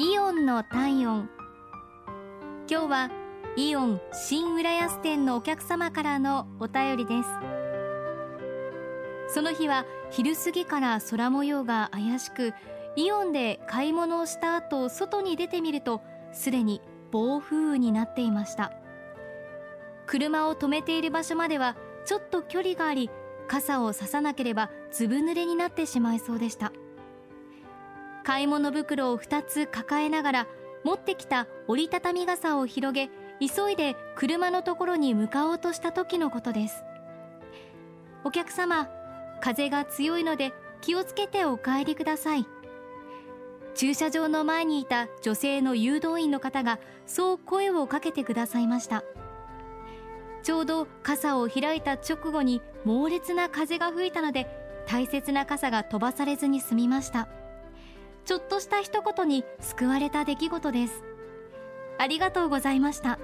イオンの体温。今日はイオン新浦安店のお客様からのお便りです。その日は昼過ぎから空模様が怪しくイオンで買い物をした後外に出てみるとすでに暴風雨になっていました。車を止めている場所まではちょっと距離があり傘をささなければずぶ濡れになってしまいそうでした。買い物袋を2つ抱えながら持ってきた折りたたみ傘を広げ急いで車のところに向かおうとした時のことです。お客様風が強いので気をつけてお帰りください。駐車場の前にいた女性の誘導員の方がそう声をかけてくださいました。ちょうど傘を開いた直後に猛烈な風が吹いたので大切な傘が飛ばされずに済みました。ちょっとした一言に救われた出来事です。ありがとうございました。